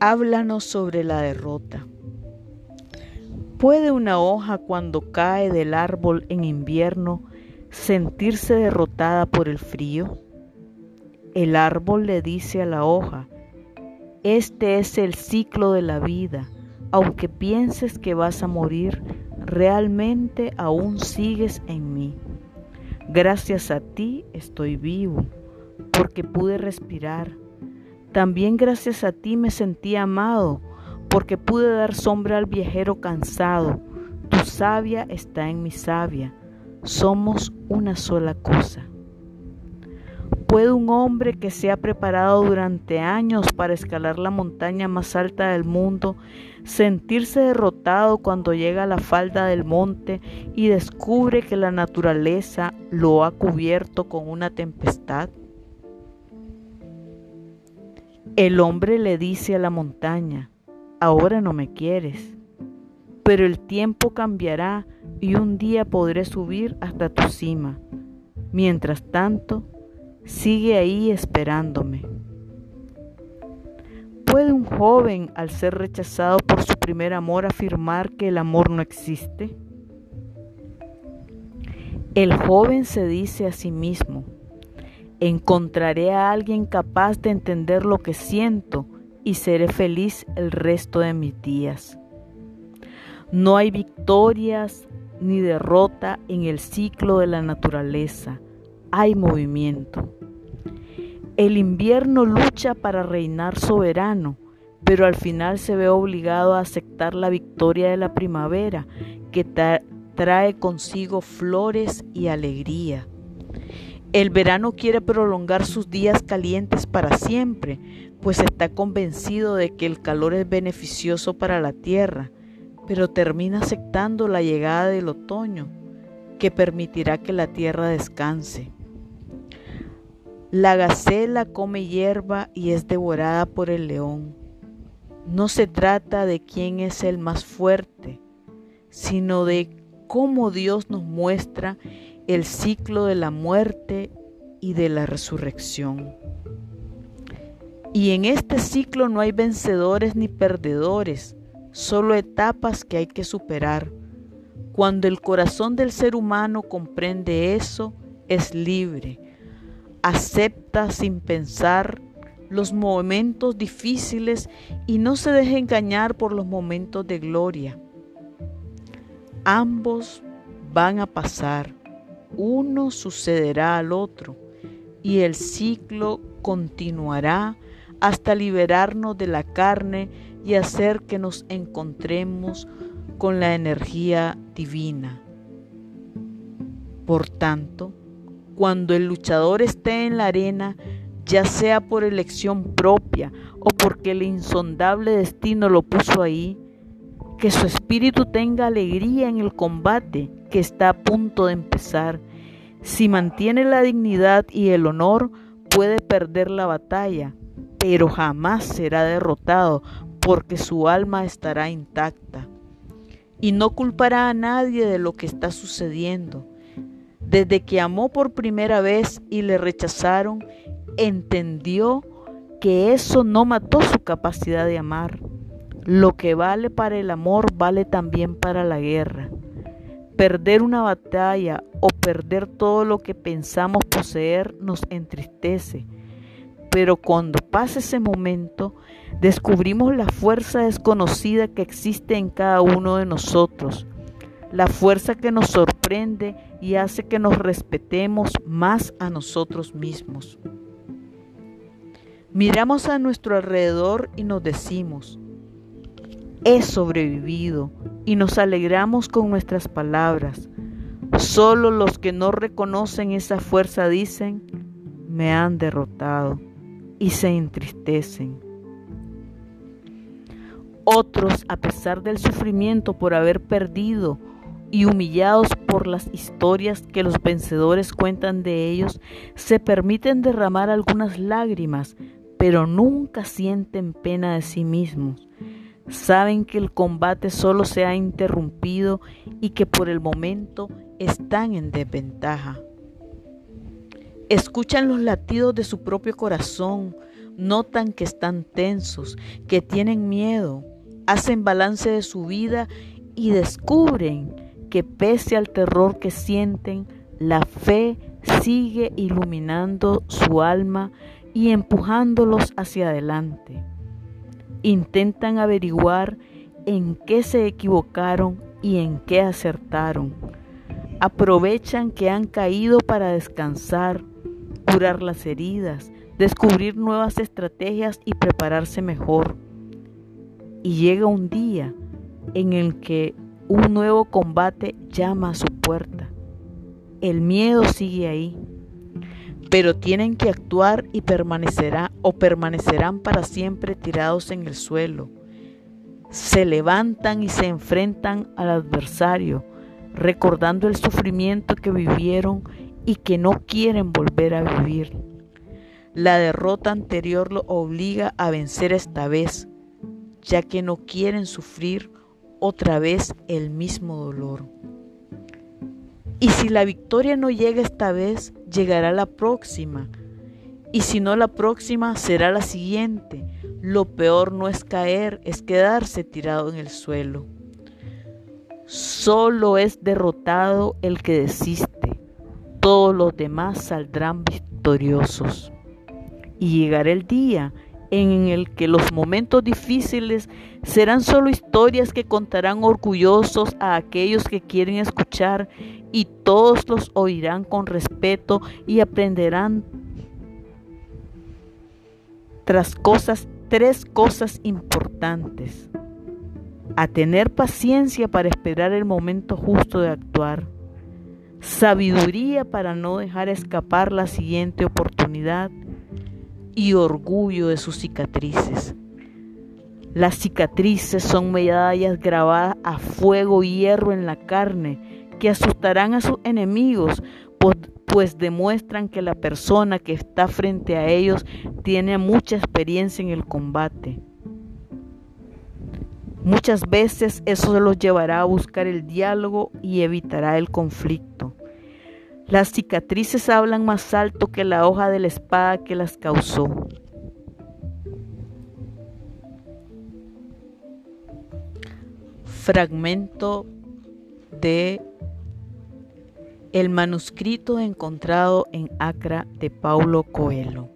Háblanos sobre la derrota. ¿Puede una hoja cuando cae del árbol en invierno sentirse derrotada por el frío? El árbol le dice a la hoja, este es el ciclo de la vida. Aunque pienses que vas a morir, realmente aún sigues en mí. Gracias a ti estoy vivo, porque pude respirar. También gracias a ti me sentí amado, porque pude dar sombra al viajero cansado. Tu savia está en mi savia. Somos una sola cosa. ¿Puede un hombre que se ha preparado durante años para escalar la montaña más alta del mundo sentirse derrotado cuando llega a la falda del monte y descubre que la naturaleza lo ha cubierto con una tempestad? El hombre le dice a la montaña, ahora no me quieres, pero el tiempo cambiará y un día podré subir hasta tu cima. Mientras tanto, sigue ahí esperándome. ¿Puede un joven, al ser rechazado por su primer amor, afirmar que el amor no existe? El joven se dice a sí mismo, encontraré a alguien capaz de entender lo que siento y seré feliz el resto de mis días. No hay victorias ni derrota en el ciclo de la naturaleza hay movimiento. El invierno lucha para reinar soberano, pero al final se ve obligado a aceptar la victoria de la primavera, que trae consigo flores y alegría. El verano quiere prolongar sus días calientes para siempre, pues está convencido de que el calor es beneficioso para la tierra, pero termina aceptando la llegada del otoño, que permitirá que la tierra descanse. La gacela come hierba y es devorada por el león. No se trata de quién es el más fuerte, sino de cómo Dios nos muestra el ciclo de la muerte y de la resurrección. Y en este ciclo no hay vencedores ni perdedores, solo etapas que hay que superar. Cuando el corazón del ser humano comprende eso, es libre acepta sin pensar los momentos difíciles y no se deje engañar por los momentos de gloria. Ambos van a pasar, uno sucederá al otro y el ciclo continuará hasta liberarnos de la carne y hacer que nos encontremos con la energía divina. Por tanto, cuando el luchador esté en la arena, ya sea por elección propia o porque el insondable destino lo puso ahí, que su espíritu tenga alegría en el combate que está a punto de empezar. Si mantiene la dignidad y el honor, puede perder la batalla, pero jamás será derrotado porque su alma estará intacta. Y no culpará a nadie de lo que está sucediendo desde que amó por primera vez y le rechazaron, entendió que eso no mató su capacidad de amar. Lo que vale para el amor vale también para la guerra. Perder una batalla o perder todo lo que pensamos poseer nos entristece. Pero cuando pasa ese momento, descubrimos la fuerza desconocida que existe en cada uno de nosotros la fuerza que nos sorprende y hace que nos respetemos más a nosotros mismos. Miramos a nuestro alrededor y nos decimos, he sobrevivido y nos alegramos con nuestras palabras. Solo los que no reconocen esa fuerza dicen, me han derrotado y se entristecen. Otros, a pesar del sufrimiento por haber perdido y humillados por las historias que los vencedores cuentan de ellos, se permiten derramar algunas lágrimas, pero nunca sienten pena de sí mismos. Saben que el combate solo se ha interrumpido y que por el momento están en desventaja. Escuchan los latidos de su propio corazón, notan que están tensos, que tienen miedo, hacen balance de su vida y descubren que pese al terror que sienten, la fe sigue iluminando su alma y empujándolos hacia adelante. Intentan averiguar en qué se equivocaron y en qué acertaron. Aprovechan que han caído para descansar, curar las heridas, descubrir nuevas estrategias y prepararse mejor. Y llega un día en el que un nuevo combate llama a su puerta. El miedo sigue ahí, pero tienen que actuar y permanecerá o permanecerán para siempre tirados en el suelo. Se levantan y se enfrentan al adversario, recordando el sufrimiento que vivieron y que no quieren volver a vivir. La derrota anterior lo obliga a vencer esta vez, ya que no quieren sufrir otra vez el mismo dolor. Y si la victoria no llega esta vez, llegará la próxima. Y si no la próxima, será la siguiente. Lo peor no es caer, es quedarse tirado en el suelo. Solo es derrotado el que desiste. Todos los demás saldrán victoriosos. Y llegará el día en el que los momentos difíciles serán solo historias que contarán orgullosos a aquellos que quieren escuchar y todos los oirán con respeto y aprenderán tras cosas tres cosas importantes. A tener paciencia para esperar el momento justo de actuar. Sabiduría para no dejar escapar la siguiente oportunidad y orgullo de sus cicatrices. Las cicatrices son medallas grabadas a fuego y hierro en la carne que asustarán a sus enemigos, pues, pues demuestran que la persona que está frente a ellos tiene mucha experiencia en el combate. Muchas veces eso los llevará a buscar el diálogo y evitará el conflicto. Las cicatrices hablan más alto que la hoja de la espada que las causó. Fragmento de el manuscrito encontrado en Acra de Paulo Coelho.